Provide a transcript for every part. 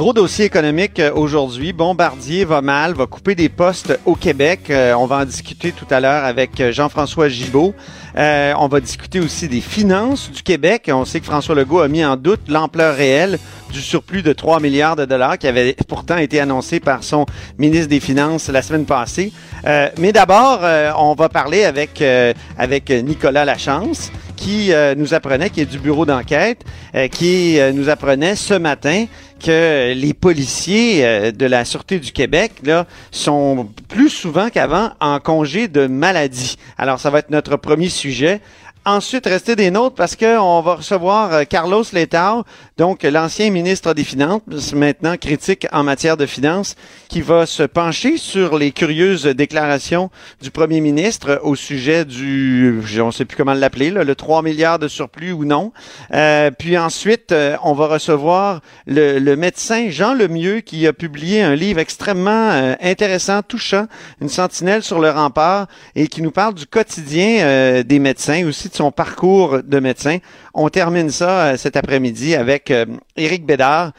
Gros dossier économique euh, aujourd'hui. Bombardier va mal, va couper des postes au Québec. Euh, on va en discuter tout à l'heure avec euh, Jean-François Gibault. Euh, on va discuter aussi des finances du Québec. On sait que François Legault a mis en doute l'ampleur réelle du surplus de 3 milliards de dollars qui avait pourtant été annoncé par son ministre des Finances la semaine passée. Euh, mais d'abord, euh, on va parler avec, euh, avec Nicolas Lachance qui euh, nous apprenait, qui est du bureau d'enquête, qui nous apprenait ce matin que les policiers euh, de la Sûreté du Québec là, sont plus souvent qu'avant en congé de maladie. Alors, ça va être notre premier sujet. Ensuite, restez des nôtres parce qu'on va recevoir euh, Carlos Letao, donc l'ancien ministre des Finances, maintenant critique en matière de finances, qui va se pencher sur les curieuses déclarations du premier ministre au sujet du, on ne sait plus comment l'appeler, le 3 milliards de surplus ou non. Euh, puis ensuite, euh, on va recevoir le, le médecin Jean Lemieux qui a publié un livre extrêmement euh, intéressant, touchant, une sentinelle sur le rempart et qui nous parle du quotidien euh, des médecins, aussi de son parcours de médecin. On termine ça euh, cet après-midi avec euh, Éric Bédard.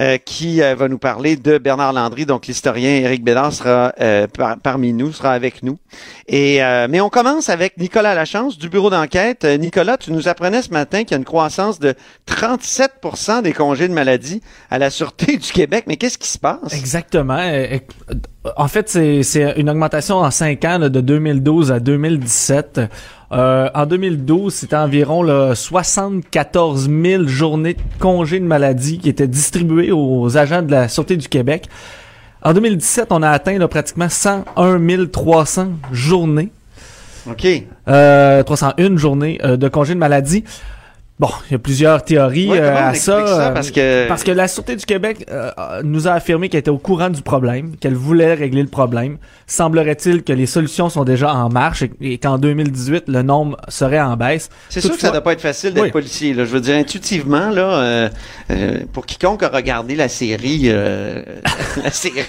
euh, qui euh, va nous parler de Bernard Landry. Donc, l'historien Éric Bédard sera par- parmi nous, sera avec nous. Mais on commence avec Nicolas Lachance du bureau d'enquête. Nicolas, tu nous apprenais ce matin qu'il y a une croissance de 37% des congés de maladie à la Sûreté du Québec. Mais qu'est-ce qui se passe? Exactement. En fait, c'est une augmentation en cinq ans de 2012 à 2017. Euh, en 2012, c'était environ là, 74 000 journées de congés de maladie qui étaient distribuées aux agents de la Sûreté du Québec. En 2017, on a atteint là, pratiquement 101 300 journées, OK. euh, 301 journées euh, de congés de maladie. Bon, il y a plusieurs théories Ouais, euh, à ça. ça? euh, Parce que- parce que la Sûreté du Québec euh, nous a affirmé qu'elle était au courant du problème, qu'elle voulait régler le problème. Semblerait-il que les solutions sont déjà en marche et, et qu'en 2018, le nombre serait en baisse. C'est sûr que ça doit pas être facile d'être Oui. policier. Là. Je veux dire, intuitivement, là, euh, euh, pour quiconque a regardé la série, euh, la série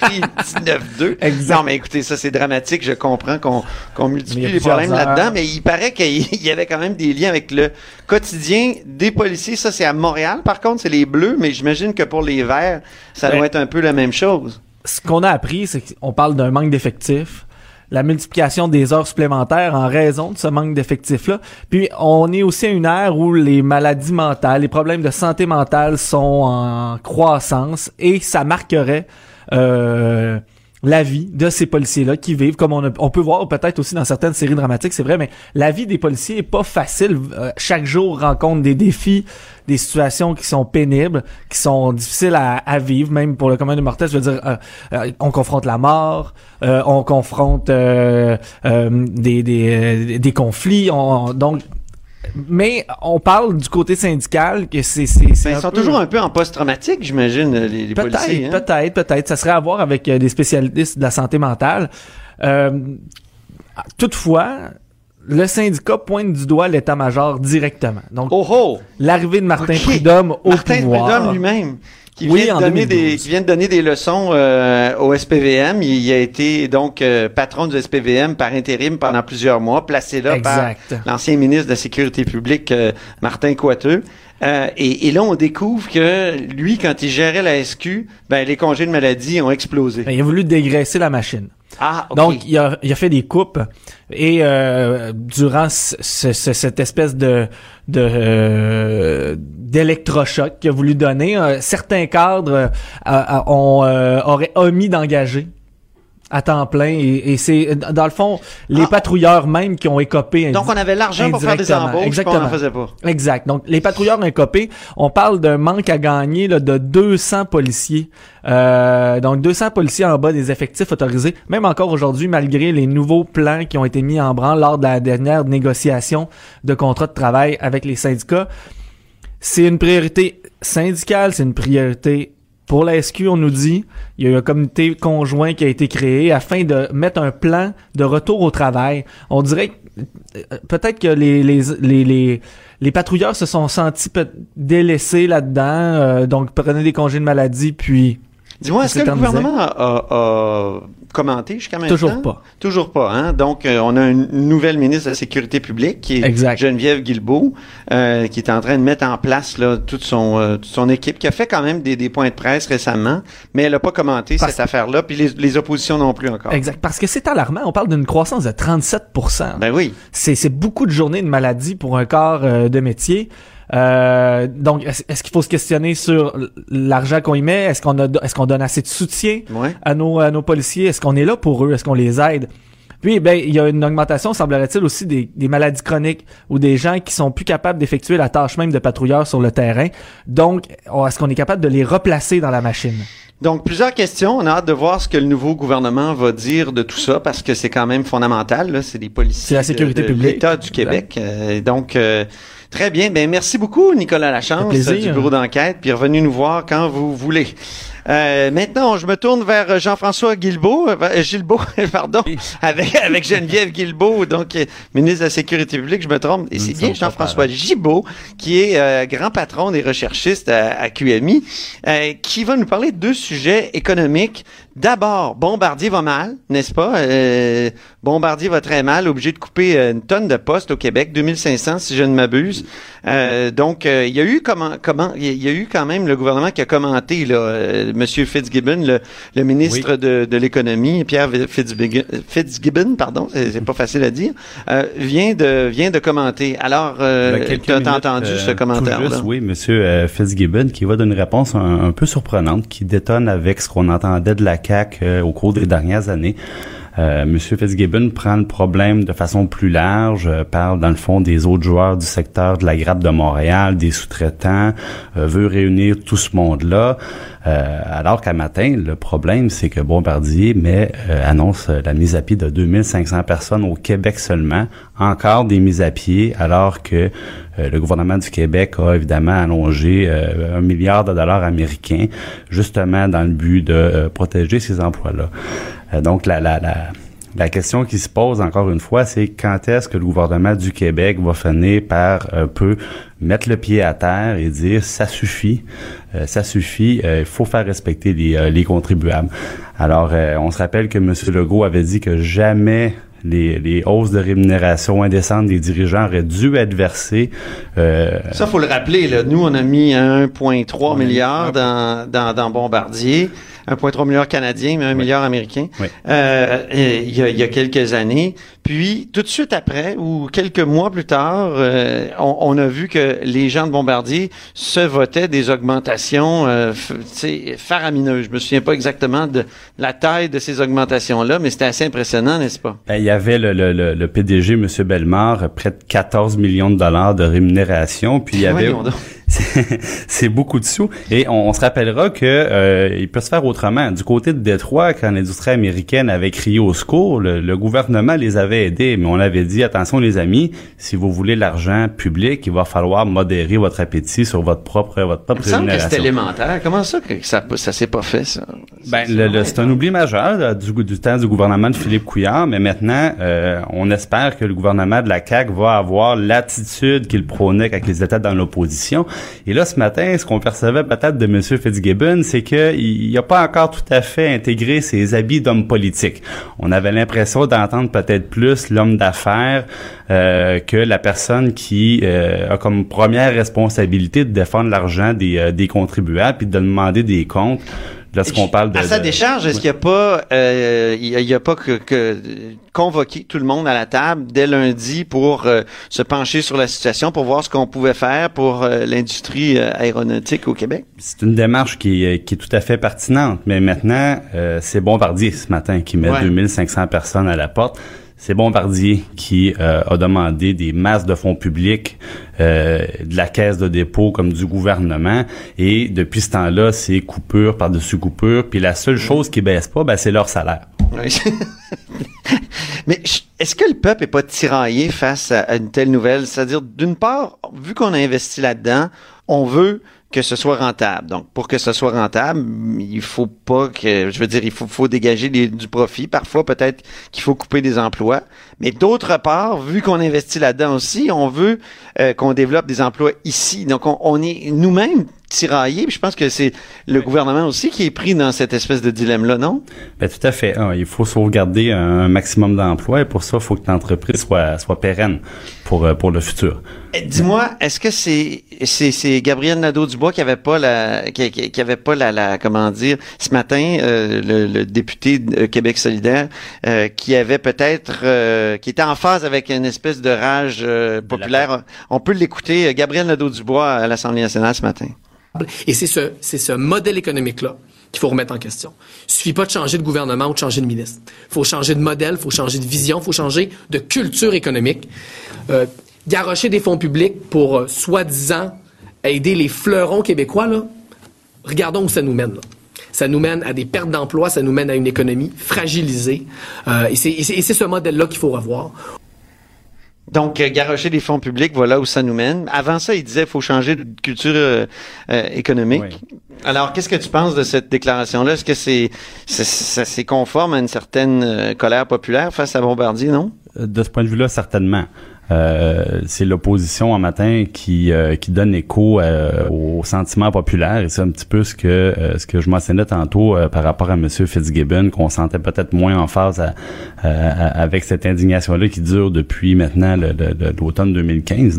19-2. Exact. Non, mais écoutez, ça c'est dramatique. Je comprends qu'on qu'on multiplie les problèmes là-dedans, mais il paraît qu'il y avait quand même des liens avec le quotidien des policiers. Ça, c'est à Montréal. Par contre, c'est les bleus, mais j'imagine que pour les verts, ça Ben, doit être un peu la même chose. ce qu'on a appris, c'est qu'on parle d'un manque d'effectifs, la multiplication des heures supplémentaires en raison de ce manque d'effectifs-là. Puis on est aussi à une ère où les maladies mentales, les problèmes de santé mentale sont en croissance et ça marquerait euh, la vie de ces policiers-là qui vivent, comme on, a- on peut voir peut-être aussi dans certaines séries dramatiques, c'est vrai, mais la vie des policiers est pas facile. Euh, chaque jour rencontre des défis, des situations qui sont pénibles, qui sont difficiles à, à vivre, même pour le commun des mortels. Je veux dire, euh, euh, on confronte la mort, euh, on confronte des conflits, on, donc... Mais on parle du côté syndical que c'est c'est c'est Ben, ils sont peu- toujours un peu en post-traumatique, j'imagine, les, les policiers. hein? Peut-être, peut-être, peut-être. Ça serait à voir avec euh, des spécialistes de la santé mentale. Euh, toutefois, le syndicat pointe du doigt l'état-major directement. Donc, Oh oh! l'arrivée de Martin. Prudhomme au Martin pouvoir. Prudhomme lui-même. Qui Oui, vient, en de donner 2012. des, qui vient de donner des leçons euh, au SPVM. Il, il a été donc euh, patron du SPVM par intérim pendant plusieurs mois, placé là Exact. par l'ancien ministre de la Sécurité publique, euh, Martin Coiteux. Euh, et, et là, on découvre que lui, quand il gérait la SQ, ben, les congés de maladie ont explosé. Ben, il a voulu dégraisser la machine. Ah. Donc, il a, fait des coupes et euh, durant ce- ce- ce- cette espèce de de euh, d'électrochoc qu'il a voulu donner, euh, certains cadres euh, ont auraient omis d'engager à temps plein et, et c'est dans le fond les Ah. patrouilleurs même qui ont écopé. donc, on avait l'argent pour faire des embauches, on Exactement. faisait pas. Exact. Donc, les patrouilleurs incopés, on parle d'un manque à gagner là, de 200 policiers. Euh, donc, 200 policiers en bas des effectifs autorisés. Même encore aujourd'hui, malgré les nouveaux plans qui ont été mis en branle lors de la dernière négociation de contrat de travail avec les syndicats. C'est une priorité syndicale, c'est une priorité Pour la SQ, on nous dit, il y a eu un comité conjoint qui a été créé afin de mettre un plan de retour au travail. On dirait peut-être que les, les, les, les, les patrouilleurs se sont sentis délaissés là-dedans, euh, donc prenaient des congés de maladie, puis Dis-moi, est-ce que le gouvernement a, a, commenté jusqu'à maintenant? Toujours pas. Toujours pas. Hein? Donc, euh, on a une nouvelle ministre de la Sécurité publique qui est Geneviève Guilbeault, euh, qui est en train de mettre en place là, toute, son, euh, toute son équipe, qui a fait quand même des, des points de presse récemment, mais elle n'a pas commenté cette affaire-là, puis les, les, oppositions non plus encore. Exact. Parce que c'est alarmant. On parle d'une croissance de 37% Ben oui. C'est beaucoup de journées de maladie pour un corps de métier. Euh, donc, est-ce qu'il faut se questionner sur l'argent qu'on y met? Est-ce qu'on a, est-ce qu'on donne assez de soutien à nos à nos policiers? Est-ce qu'on est là pour eux? Est-ce qu'on les aide? Puis, ben, il y a une augmentation, semblerait-il, aussi des, des, maladies chroniques ou des gens qui sont plus capables d'effectuer la tâche même de patrouilleur sur le terrain. Donc, est-ce qu'on est capable de les replacer dans la machine? Donc, plusieurs questions. On a hâte de voir ce que le nouveau gouvernement va dire de tout ça parce que c'est quand même fondamental. C'est des policiers. C'est la sécurité publique. L'État du Québec. Euh, donc, euh, Très bien. Ben, merci beaucoup, Nicolas Lachance du bureau d'enquête, puis revenu nous voir quand vous voulez. Euh, maintenant, je me tourne vers Jean-François Guilbeault, euh, Gilbeault, pardon, avec, avec Geneviève Guilbeault, donc euh, ministre de la Sécurité publique, je me trompe. Et c'est bien Jean-François Gibault, qui est grand patron des recherchistes à, QMI, qui va nous parler de deux sujets économiques. D'abord, Bombardier va mal, n'est-ce pas? Bombardier va très mal, obligé de couper une tonne de postes au Québec, 2500 si je ne m'abuse. donc, il y a eu comment, comment, il y a eu quand même le gouvernement qui a commenté là Monsieur Fitzgibbon, le, le ministre de, de l'économie, Pierre Fitzgibbon, pardon, c'est pas facile à dire, euh, vient de vient de commenter. Alors, euh, tu as entendu ce euh, commentaire-là? Oui, Monsieur euh, Fitzgibbon, qui va donner une réponse un, peu surprenante, qui détonne avec ce qu'on entendait de la CAC au cours des dernières années. Euh, Monsieur Fitzgibbon prend le problème de façon plus large, euh, parle dans le fond des autres joueurs du secteur de la grappe de Montréal, des sous-traitants, euh, veut réunir tout ce monde-là. Alors qu'à matin, le problème, c'est que Bombardier met, annonce la mise à pied de 2500 personnes au Québec seulement, encore des mises à pied, alors que le gouvernement du Québec a évidemment allongé un milliard de dollars américains, justement dans le but de protéger ces emplois-là. Euh, donc, la, la, la, la, question qui se pose encore une fois, c'est quand est-ce que le gouvernement du Québec va finir par un peu mettre le pied à terre et dire ça suffit, euh, ça suffit, euh, il faut faire respecter les, les contribuables. Alors, on se rappelle que M. Legault avait dit que jamais les, les, hausses de rémunération indécentes des dirigeants auraient dû être versées. Euh, ça, faut le rappeler. Là. Nous, on a mis 1,3 milliard dans, dans, dans Bombardier. 1,3 milliard canadien, mais 1 milliard américain, euh, il, y a, il, y a, quelques années. Puis, tout de suite après, ou quelques mois plus tard, euh, on, on, a vu que les gens de Bombardier se votaient des augmentations euh, faramineuses. Je me souviens pas exactement de la taille de ces augmentations-là, mais c'était assez impressionnant, n'est-ce pas? Ben, il y avait le, le, le, PDG, M. Bellemare, près de 14 millions de dollars de rémunération. Puis il y avait... c'est beaucoup de sous. Et on, se rappellera que euh, il peut se faire autrement. Du côté de Détroit, quand l'industrie américaine avait crié au secours, le, gouvernement les avait aidés, mais on avait dit attention les amis, si vous voulez l'argent public, il va falloir modérer votre appétit sur votre propre votre propre Il me que c'est élémentaire. Comment ça que ça ça s'est pas fait ça? Ben c'est un oubli majeur du, du temps du gouvernement de Philippe Couillard, mais maintenant euh, on espère que le gouvernement de la CAQ va avoir l'attitude qu'il prônait quand ils étaient dans l'opposition. Et là, ce matin, ce qu'on percevait peut-être de M. Fitzgibbon, c'est qu'il n'a pas encore tout à fait intégré ses habits d'homme politique. On avait l'impression d'entendre peut-être plus l'homme d'affaires euh, que la personne qui euh, a comme première responsabilité de défendre l'argent des, euh, des contribuables puis de demander des comptes lorsqu'on parle de... À sa décharge, est-ce qu'il n'y a pas, euh, il y a pas que, que, convoquer tout le monde à la table dès lundi pour euh, se pencher sur la situation, pour voir ce qu'on pouvait faire pour euh, l'industrie euh, aéronautique au Québec? C'est une démarche qui est, qui est tout à fait pertinente, mais maintenant, c'est Bombardier ce matin qui met 2500 personnes à la porte c'est Bombardier qui euh, a demandé des masses de fonds publics euh, de la caisse de dépôt comme du gouvernement. Et depuis ce temps-là, c'est coupure par-dessus coupure. Puis la seule chose qui baisse pas, ben, c'est leur salaire. Mais est-ce que le peuple est pas tiraillé face à une telle nouvelle? C'est-à-dire, d'une part, vu qu'on a investi là-dedans, on veut que ce soit rentable. Donc, pour que ce soit rentable, il faut pas que, je veux dire, il faut, faut dégager du profit. Parfois, peut-être qu'il faut couper des emplois. Mais d'autre part, vu qu'on investit là-dedans aussi, on veut euh, qu'on développe des emplois ici. Donc, on, on est nous-mêmes tiraillés. je pense que c'est le gouvernement aussi qui est pris dans cette espèce de dilemme-là, non? Ben, tout à fait. Ah, il faut sauvegarder un maximum d'emplois et pour ça, il faut que l'entreprise soit, soit pérenne pour, euh, pour le futur. Eh, dis-moi, est-ce que c'est c'est Gabriel Nadeau-Dubois qui avait pas la qui, qui avait pas la, la, comment dire ce matin euh, le, député de Québec solidaire euh, qui avait peut-être qui était en phase avec une espèce de rage populaire. On peut l'écouter Gabriel Nadeau-Dubois à l'Assemblée nationale ce matin. Et c'est ce, c'est ce modèle économique-là qu'il faut remettre en question. Il suffit pas de changer de gouvernement ou de changer de ministre. Il faut changer de modèle, il faut changer de vision, il faut changer de culture économique. Euh, garrocher des fonds publics pour, euh, soi-disant, aider les fleurons québécois, là, regardons où ça nous mène. Là. Ça nous mène à des pertes d'emplois, ça nous mène à une économie fragilisée. Euh, et c'est ce modèle-là qu'il faut revoir. Donc, euh, garocher des fonds publics, voilà où ça nous mène. Avant ça, il disait qu'il faut changer de culture euh, euh, économique. Alors, qu'est-ce que tu penses de cette déclaration-là? Est-ce que c'est, c'est conforme à une certaine colère populaire face à Bombardier, non? De ce point de vue-là, certainement. Euh, c'est l'opposition en matin qui euh, qui donne écho euh, au sentiment populaire. Et c'est un petit peu ce que ce que je mentionnais tantôt par rapport à Monsieur Fitzgibbon qu'on sentait peut-être moins en phase avec cette indignation là qui dure depuis maintenant l'automne 2015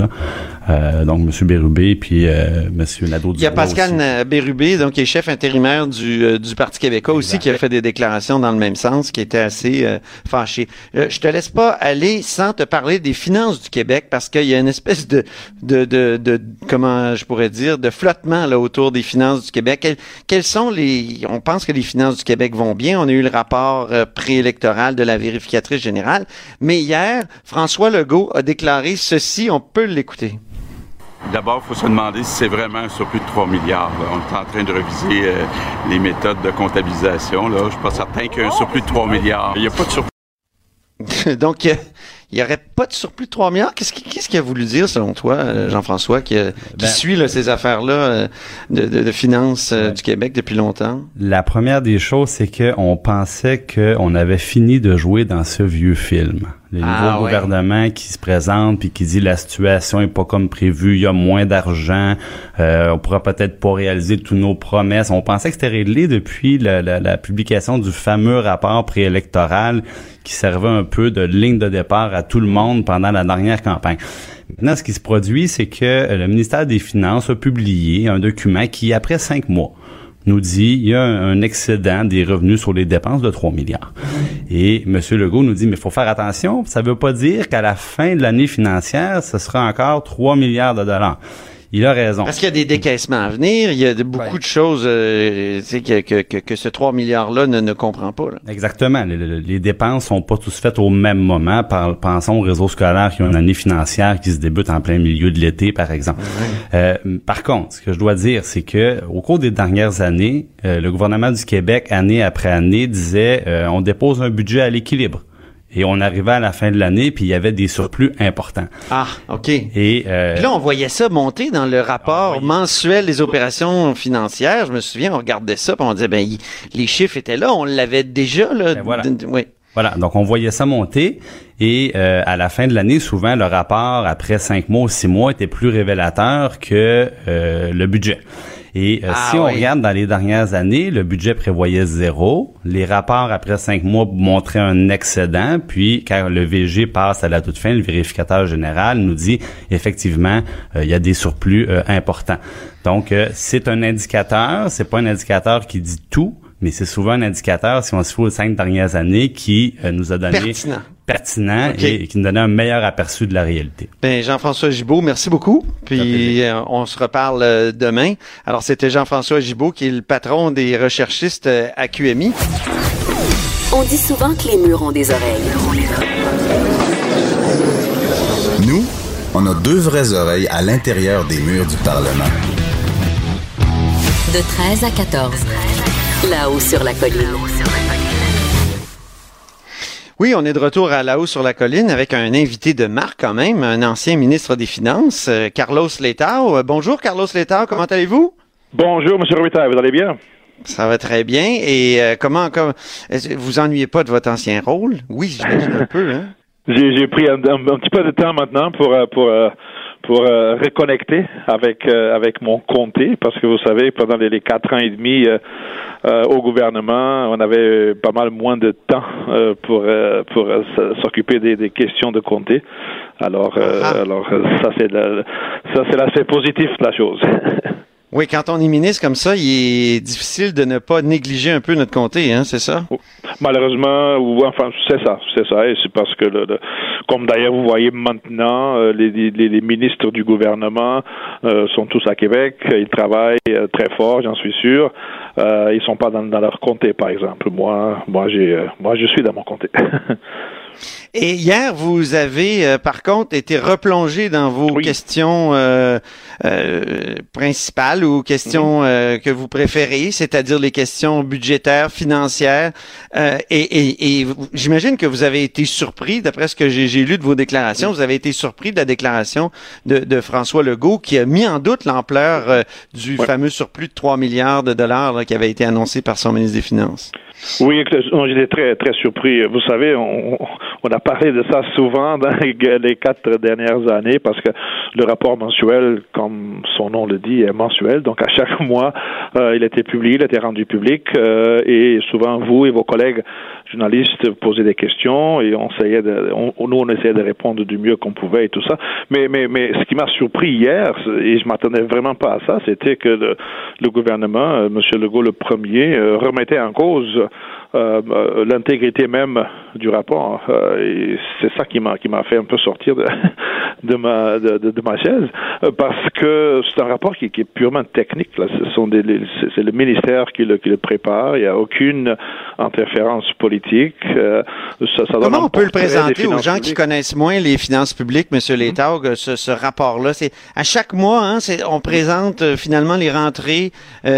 là. donc Monsieur Bérubé puis Monsieur Nadeau Il y a Pascal Bérubé donc qui est chef intérimaire du, du Parti québécois aussi qui a fait des déclarations dans le même sens qui était assez fâché. je te laisse pas aller sans te parler des finances du Québec parce qu'il y a une espèce de, de, de, de, comment je pourrais dire, de flottement là autour des finances du Québec. Quels, sont les, on pense que les finances du Québec vont bien. On a eu le rapport euh, préélectoral de la vérificatrice générale, mais hier, François Legault a déclaré ceci. On peut l'écouter. D'abord, il faut se demander si c'est vraiment un surplus de 3 milliards. On est en train de reviser euh, les méthodes de comptabilisation. Là. Je ne suis pas certain qu'il y ait un surplus de 3 milliards. Il n'y a pas de surplus. Donc, il n'y aurait pas de surplus de 3 milliards? Qu'est-ce qu'il a voulu dire, selon toi, euh, Jean-François, qui, euh, ben, suit ces affaires-là euh, de, finances du Québec depuis longtemps? La première des choses, c'est qu'on pensait qu'on avait fini de jouer dans ce vieux film. Le ah, nouveau gouvernement qui se présente puis qui dit la situation est pas comme prévu, il y a moins d'argent, on pourra peut-être pas réaliser toutes nos promesses. On pensait que c'était réglé depuis la, la publication du fameux rapport préélectoral qui servait un peu de ligne de départ à tout le monde pendant la dernière campagne. Maintenant, ce qui se produit, c'est que le ministère des Finances a publié un document qui, après cinq mois, nous dit il y a un, excédent des revenus sur les dépenses de 3 milliards. Et M. Legault nous dit mais il faut faire attention, ça ne veut pas dire qu'à la fin de l'année financière, ce sera encore 3 milliards de dollars il a raison. Parce qu'il y a des décaissements à venir, il y a beaucoup de choses euh, que, que, que, ce 3 milliards-là ne, ne comprend pas. Exactement. Les, les, dépenses sont pas tous faites au même moment. Par, pensons aux réseaux scolaires qui ont une année financière qui se débute en plein milieu de l'été, par exemple. Euh, par contre, ce que je dois dire, c'est que au cours des dernières années, euh, le gouvernement du Québec, année après année, disait euh, on dépose un budget à l'équilibre. Et on arrivait à la fin de l'année, puis il y avait des surplus importants. Ah, OK. Et euh, puis là, on voyait ça monter dans le rapport mensuel des opérations financières. Je me souviens, on regardait ça, puis on disait, ben, les chiffres étaient là, on l'avait déjà. Là, ben voilà. Oui. Voilà, donc on voyait ça monter et euh, à la fin de l'année, souvent le rapport après cinq mois ou six mois était plus révélateur que euh, le budget. Et euh, ah si on regarde dans les dernières années, le budget prévoyait zéro. Les rapports après cinq mois montraient un excédent. Puis quand le VG passe à la toute fin, le vérificateur général nous dit effectivement euh, il y a des surplus euh, importants. Donc c'est un indicateur. C'est pas un indicateur qui dit tout, mais c'est souvent un indicateur, si on se fout aux cinq dernières années, qui nous a donné pertinent et qui nous donnait un meilleur aperçu de la réalité. Ben, Jean-François Gibault, merci beaucoup. Puis euh, on se reparle euh, demain. Alors c'était Jean-François Gibault qui est le patron des recherchistes euh, à QMI. On dit souvent que les murs ont des oreilles. Nous, on a deux vraies oreilles à l'intérieur des murs du Parlement. De 13 à 14. Là-haut sur la colline. Oui, on est de retour à la haut sur la colline avec un invité de marque quand même, un ancien ministre des Finances, euh, Carlos Letao. Euh, bonjour Carlos Letao, comment allez-vous? Bonjour, M. Robitaille, vous allez bien? Ça va très bien. Et euh, comment, comme, vous ennuyez pas de votre ancien rôle? Oui, j'imagine un peu, hein? J'ai pris un, petit peu de temps maintenant pour pour euh, pour euh, reconnecter avec avec mon comté parce que vous savez pendant les, quatre ans et demi au gouvernement on avait pas mal moins de temps pour pour s'occuper des, des, questions de comté alors ah. alors ça c'est ça c'est l'aspect positif de la chose Oui, quand on est ministre comme ça, il est difficile de ne pas négliger un peu notre comté, hein, c'est ça? Malheureusement, ou enfin, c'est ça, c'est ça. Et c'est parce que, le, comme d'ailleurs vous voyez maintenant, euh, les, les, les ministres du gouvernement euh, sont tous à Québec. Ils travaillent euh, très fort, j'en suis sûr. Euh, ils sont pas dans, dans leur comté, par exemple. Moi, moi, j'ai, moi, je suis dans mon comté. Et hier, vous avez, euh, par contre, été replongé dans vos questions euh, euh, principales ou questions mhm. que vous préférez, c'est-à-dire les questions budgétaires, financières. et, j'imagine que vous avez été surpris, d'après ce que j'ai lu de vos déclarations, vous avez été surpris de la déclaration de, François Legault qui a mis en doute l'ampleur du fameux surplus de 3 milliards de dollars qui avait été annoncé par son ministre des Finances. Oui, j'étais très très surpris. Vous savez, on, on, a parlé de ça souvent dans les quatre dernières années parce que le rapport mensuel, comme son nom le dit, est mensuel. Donc à chaque mois, euh, il était publié, il était rendu public euh, et souvent vous et vos collègues journalistes posaient des questions et on essayait de, nous on essayait de répondre du mieux qu'on pouvait et tout ça. Mais mais mais ce qui m'a surpris hier et je m'attendais vraiment pas à ça, c'était que le, gouvernement, euh, M. Legault le premier, remettait en cause euh, euh, l'intégrité même du rapport. Euh, c'est ça qui m'a qui m'a fait un peu sortir de, de ma de, de, ma chaise parce que c'est un rapport qui, qui, est purement technique. Là. Ce sont des, c'est le ministère qui le, qui le prépare. Il n'y a aucune interférence politique. Ça, ça Comment on peut le présenter aux gens qui connaissent moins les finances publiques, Monsieur mhm. Létaug, ce, ce rapport-là? C'est à chaque mois, hein, on présente finalement les rentrées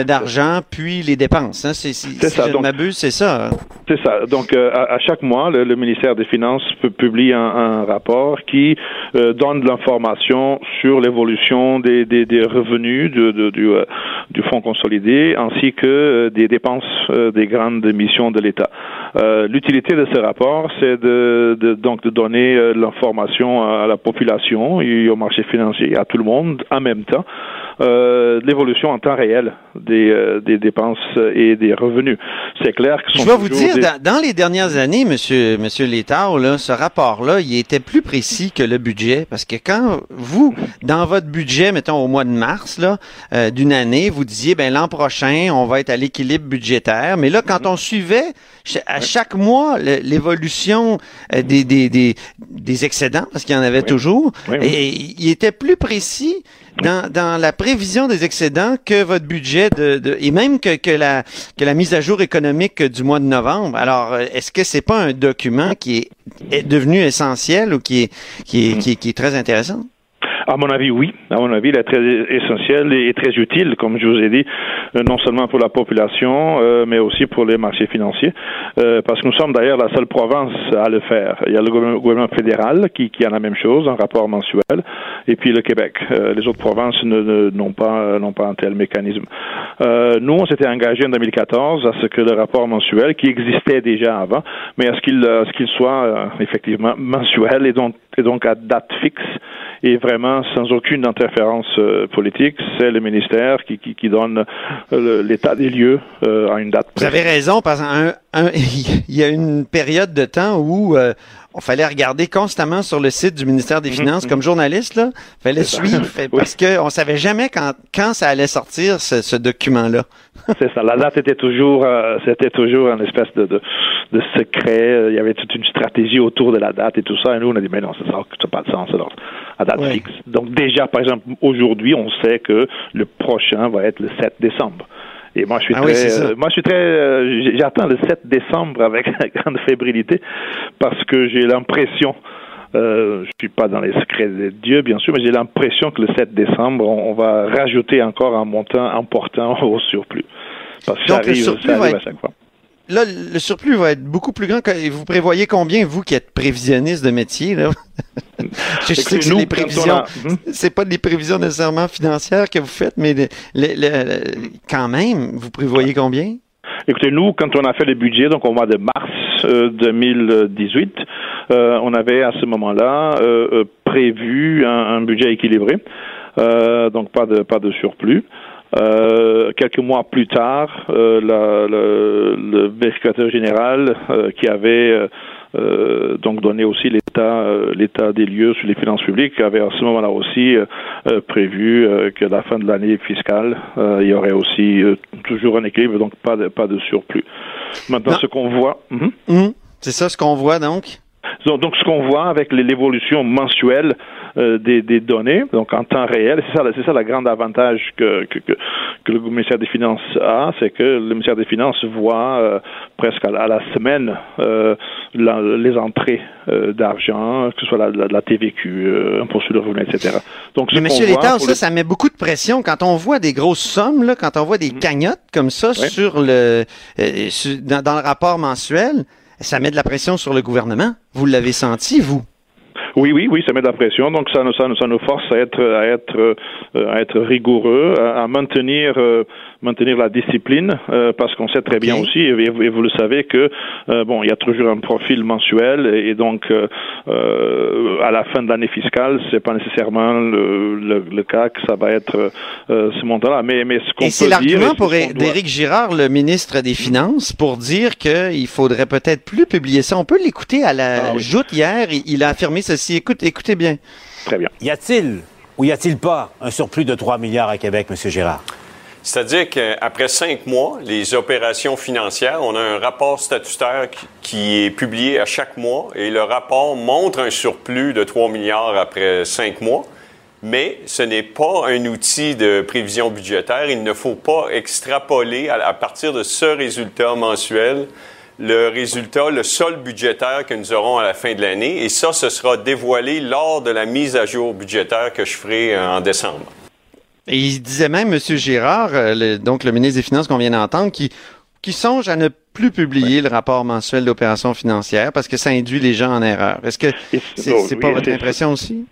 d'argent puis les dépenses. Hein. C'est, si, si je ne m'abuse, c'est ça. C'est ça. Donc, euh, à, chaque mois, le, ministère des Finances publie un, rapport qui euh, donne de l'information sur l'évolution des, revenus de, du, euh, du Fonds consolidé ainsi que des dépenses des grandes missions de l'État. L'utilité de ce rapport, c'est de, donc de donner l'information à la population et au marché financier, à tout le monde en même temps. Euh, l'évolution en temps réel des, euh, des dépenses et des revenus. C'est clair que je vais vous dire dans, les dernières années, Monsieur Monsieur Létard, là, ce rapport-là, il était plus précis que le budget. Parce que quand vous dans votre budget, mettons au mois de mars là euh, d'une année, vous disiez ben l'an prochain on va être à l'équilibre budgétaire, mais là quand on suivait à chaque mois l'évolution des, des, des, des excédents parce qu'il y en avait toujours, et il était plus précis dans, dans la prévision des excédents que votre budget de, de et même que, que, la, que la mise à jour économique du mois de novembre. Alors, est-ce que c'est pas un document qui est, est devenu essentiel ou qui est, qui est, qui est, qui est très intéressant? À mon avis, oui. À mon avis, il est très essentiel et très utile, comme je vous ai dit, euh, non seulement pour la population, euh, mais aussi pour les marchés financiers, euh, parce que nous sommes d'ailleurs la seule province à le faire. Il y a le gouvernement fédéral qui, qui a la même chose, un rapport mensuel, et puis le Québec. les autres provinces n'ont pas pas un tel mécanisme. nous, on s'était engagé en 2014 à ce que le rapport mensuel, qui existait déjà avant, mais à ce qu'il qu'il soit effectivement mensuel et donc et donc à date fixe et vraiment sans aucune interférence euh, politique. C'est le ministère qui, qui, qui donne euh, l'état des lieux euh, à une date. Vous avez raison, parce qu'il y a une période de temps où on fallait regarder constamment sur le site du ministère des mhm, Finances comme mhm. journaliste là, fallait suivre parce que on savait jamais quand quand ça allait sortir ce, ce document là. c'est ça. La date était toujours euh, c'était toujours un espèce de, de, de secret. Il y avait toute une stratégie autour de la date et tout ça. Et nous on a dit mais non ça n'a pas de sens alors à date fixe. Donc déjà par exemple aujourd'hui on sait que le prochain va être le 7 décembre. Et moi, je suis ah très, euh, moi, je suis très, euh, j'attends le 7 décembre avec grande fébrilité parce que j'ai l'impression, euh, je suis pas dans les secrets de Dieu, bien sûr, mais j'ai l'impression que le 7 décembre, on, va rajouter encore un montant important au surplus. Parce que ça arrive, ça arrive à chaque fois. Là, le surplus va être beaucoup plus grand. Que, vous prévoyez combien, vous qui êtes prévisionniste de métier, là? je sais que c'est des prévisions. Hmm? C'est pas des prévisions nécessairement financières que vous faites, mais quand même, vous prévoyez combien? Écoutez, nous, quand on a fait le budget, donc au mois de mars 2018, euh, euh, on avait à ce moment-là euh, prévu un, budget équilibré, donc pas de pas de surplus. Quelques mois plus tard, la, le, le, vérificateur général qui avait euh, donc donner aussi l'état euh, l'état des lieux sur les finances publiques avait à ce moment-là aussi euh, prévu que la fin de l'année fiscale il y aurait aussi toujours un équilibre donc pas de pas de surplus. Maintenant ce qu'on voit mhm. Mhm. c'est ça ce qu'on voit donc? Donc, ce qu'on voit avec l'évolution mensuelle euh, des, des, données, donc en temps réel, c'est ça, c'est ça le grand avantage que, que, que, que, le ministère des Finances a, c'est que le ministère des Finances voit euh, presque à, la semaine euh, les entrées euh, d'argent, que ce soit la, la, TVQ, impôt sur le revenu, etc. Donc, Mais Monsieur l'État, ça, ça met beaucoup de pression quand on voit des grosses sommes, là, quand on voit des mhm. cagnottes comme ça sur le dans, dans le rapport mensuel ça met de la pression sur le gouvernement. Vous l'avez senti, vous? Oui, oui, oui, ça met de la pression. Donc ça, ça, ça nous force à être, à être, euh, à être rigoureux, à, maintenir, euh, maintenir la discipline, euh, parce qu'on sait très bien aussi, et, vous le savez que bon, il y a toujours un profil mensuel, et, donc à la fin de l'année fiscale, c'est pas nécessairement le, le, cas que ça va être ce montant-là. Mais, mais ce qu'on Et c'est l'argument pour Éric Girard, le ministre des Finances, pour dire qu'il faudrait peut-être plus publier ça. On peut l'écouter à la ah joute hier. Il a affirmé ceci écoutez bien. Très bien. Y a-t-il ou y a-t-il pas un surplus de 3 milliards à Québec, M. Gérard? C'est-à-dire qu'après cinq mois, les opérations financières, on a un rapport statutaire qui est publié à chaque mois et le rapport montre un surplus de 3 milliards après cinq mois. Mais ce n'est pas un outil de prévision budgétaire. Il ne faut pas extrapoler à partir de ce résultat mensuel le résultat, le solde budgétaire que nous aurons à la fin de l'année. Et ça, ce sera dévoilé lors de la mise à jour budgétaire que je ferai euh, en décembre. Et il disait même, M. Girard, euh, donc le ministre des Finances qu'on vient d'entendre, qui, qui songe à ne plus publier le rapport mensuel d'opération financière parce que ça induit les gens en erreur. Est-ce que c'est pas votre impression aussi?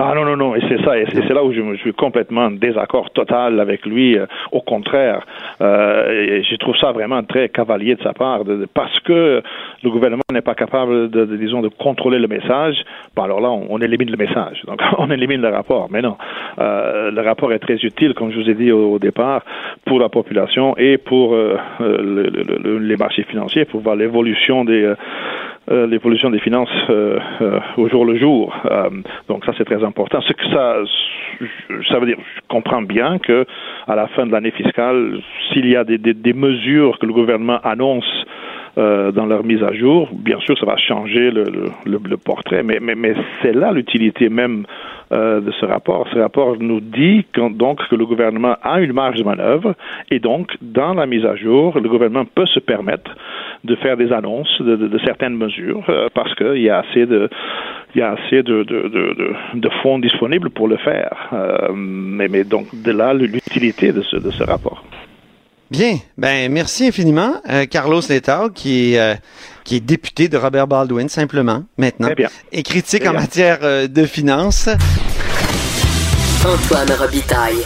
Ah non, non, non, et c'est ça, et c'est là où je, me, suis complètement en désaccord total avec lui. Euh, au contraire, euh, je trouve ça vraiment très cavalier de sa part, parce que le gouvernement n'est pas capable, de, disons, de contrôler le message. Bon, alors là, on, élimine le message, donc on élimine le rapport. Mais non, euh, le rapport est très utile, comme je vous ai dit au, départ, pour la population et pour euh, le, les marchés financiers, pour voir l'évolution des euh, l'évolution des finances euh, euh, au jour le jour. donc ça c'est très important. Ce que ça, ça veut dire, je comprends bien que à la fin de l'année fiscale, s'il y a des, des, des mesures que le gouvernement annonce euh, dans leur mise à jour. Bien sûr, ça va changer le, le, le portrait, mais, mais, mais c'est là l'utilité même euh, de ce rapport. Ce rapport nous dit donc que le gouvernement a une marge de manœuvre et donc, dans la mise à jour, le gouvernement peut se permettre de faire des annonces de, de, de certaines mesures euh, parce qu'il y a assez de il y a assez de, de, de, de fonds disponibles pour le faire. Euh, mais, mais donc, de là l'utilité de ce, de ce rapport. Bien, ben merci infiniment, euh, Carlos Letao, qui est euh, qui est député de Robert Baldwin simplement maintenant, et critique en matière euh, de finances. Antoine Robitaille.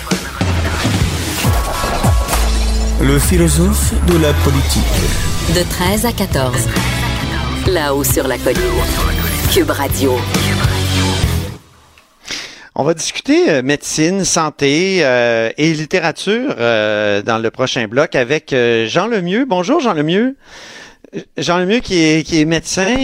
Le philosophe de la politique. De 13 à 14. Là-haut sur la colline. Cube Radio. On va discuter euh, médecine, santé euh, et littérature euh, dans le prochain bloc avec Jean Lemieux. Bonjour Jean Lemieux. Jean Lemieux qui est, qui est médecin,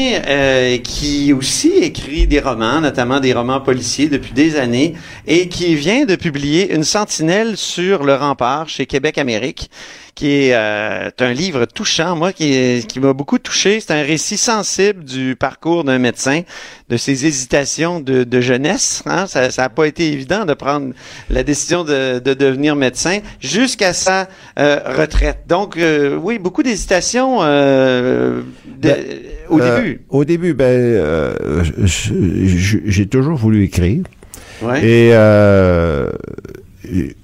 qui aussi écrit des romans, notamment des romans policiers depuis des années, et qui vient de publier Une sentinelle sur le rempart chez Québec Amérique qui est euh, un livre touchant, moi, qui, qui m'a beaucoup touché. C'est un récit sensible du parcours d'un médecin, de ses hésitations de, de jeunesse. Hein? Ça n'a pas été évident de prendre la décision de, de devenir médecin jusqu'à sa euh, retraite. Donc, euh, oui, beaucoup d'hésitations ben, au début. Au début, ben, j'ai toujours voulu écrire. Ouais. Et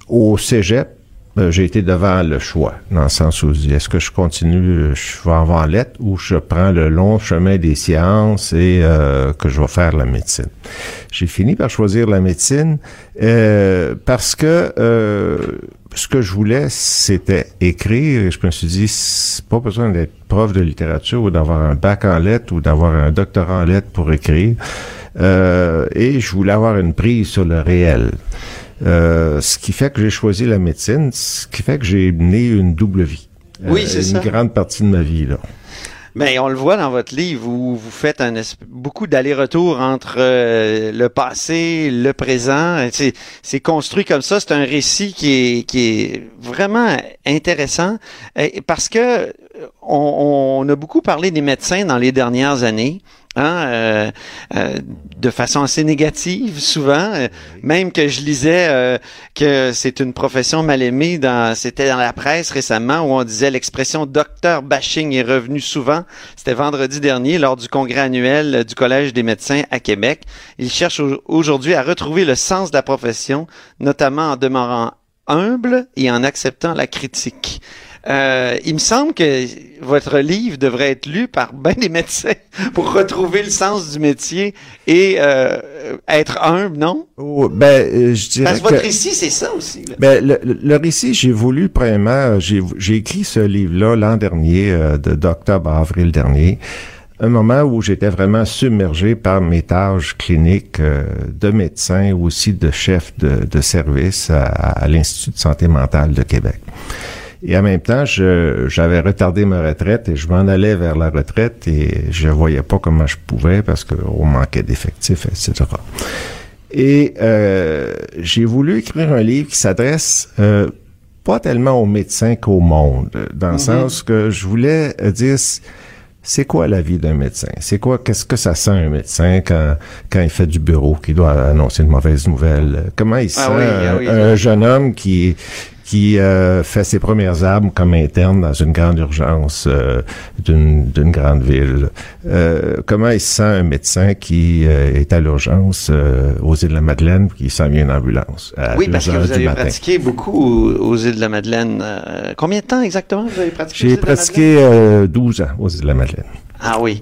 au cégep, j'ai été devant le choix, dans le sens où est-ce que je continue, je vais en lettres ou je prends le long chemin des sciences et euh, que je vais faire la médecine. J'ai fini par choisir la médecine euh, parce que ce que je voulais, c'était écrire. Et je me suis dit, c'est pas besoin d'être prof de littérature ou d'avoir un bac en lettres ou d'avoir un doctorat en lettres pour écrire. et je voulais avoir une prise sur le réel. Euh, ce qui fait que j'ai choisi la médecine, ce qui fait que j'ai mené une double vie. Oui, euh, c'est ça. Une grande partie de ma vie, là. Mais on le voit dans votre livre, vous, vous faites un beaucoup d'allers-retours entre euh, le passé, le présent. C'est construit comme ça. C'est un récit qui est, qui est vraiment intéressant parce que on, on, a beaucoup parlé des médecins dans les dernières années. Hein, euh, euh, de façon assez négative souvent, euh, même que je lisais que c'est une profession mal aimée. Dans, c'était dans la presse récemment où on disait l'expression docteur bashing est revenu souvent. C'était vendredi dernier lors du congrès annuel du Collège des médecins à Québec. Ils cherchent aujourd'hui à retrouver le sens de la profession, notamment en demeurant humble et en acceptant la critique. Euh, il me semble que votre livre devrait être lu par bien des médecins pour retrouver le sens du métier et euh, être humble, non? Oh, ben, euh, je dirais Parce que votre récit, c'est ça aussi. Ben, le, le, récit, j'ai voulu, premièrement, j'ai, écrit ce livre-là l'an dernier, de d'octobre à avril dernier un moment où j'étais vraiment submergé par mes tâches cliniques de médecin, aussi de chef de, de service à, à l'Institut de santé mentale de Québec. Et en même temps, j'avais retardé ma retraite et je m'en allais vers la retraite et je voyais pas comment je pouvais parce qu'on manquait d'effectifs, etc. Et euh, j'ai voulu écrire un livre qui s'adresse euh, pas tellement aux médecins qu'au monde, dans le mm-hmm. sens que je voulais dire c'est quoi la vie d'un médecin? C'est quoi, qu'est-ce que ça sent un médecin quand, quand il fait du bureau, qui doit annoncer une mauvaise nouvelle? Comment il ah sent ah un, jeune homme qui, qui euh, fait ses premières armes comme interne dans une grande urgence euh, d'une grande ville. Euh, comment il se sent un médecin qui est à l'urgence aux îles de la Madeleine qui s'en vient une ambulance? oui, parce que vous avez pratiqué beaucoup aux îles de la Madeleine. combien de temps exactement vous avez pratiqué? J'ai pratiqué 12 ans aux îles de la Madeleine. Ah oui.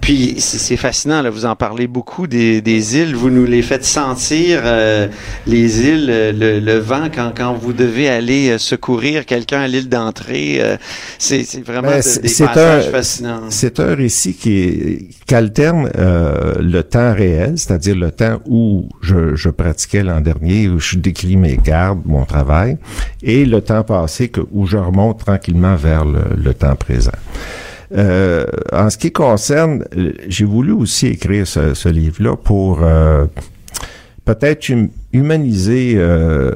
Puis c'est fascinant, là, vous en parlez beaucoup des, des, îles, vous nous les faites sentir, euh, les îles, le, le, vent, quand, quand vous devez aller euh, secourir quelqu'un à l'île d'entrée. Euh, c'est vraiment ben, des passages fascinants. C'est un récit qui, qui alterne le temps réel, c'est-à-dire le temps où je, je pratiquais l'an dernier, où je décris mes gardes, mon travail, et le temps passé que, où je remonte tranquillement vers le, le temps présent. Euh, en ce qui concerne, j'ai voulu aussi écrire ce, livre-là pour euh, peut-être humaniser, euh,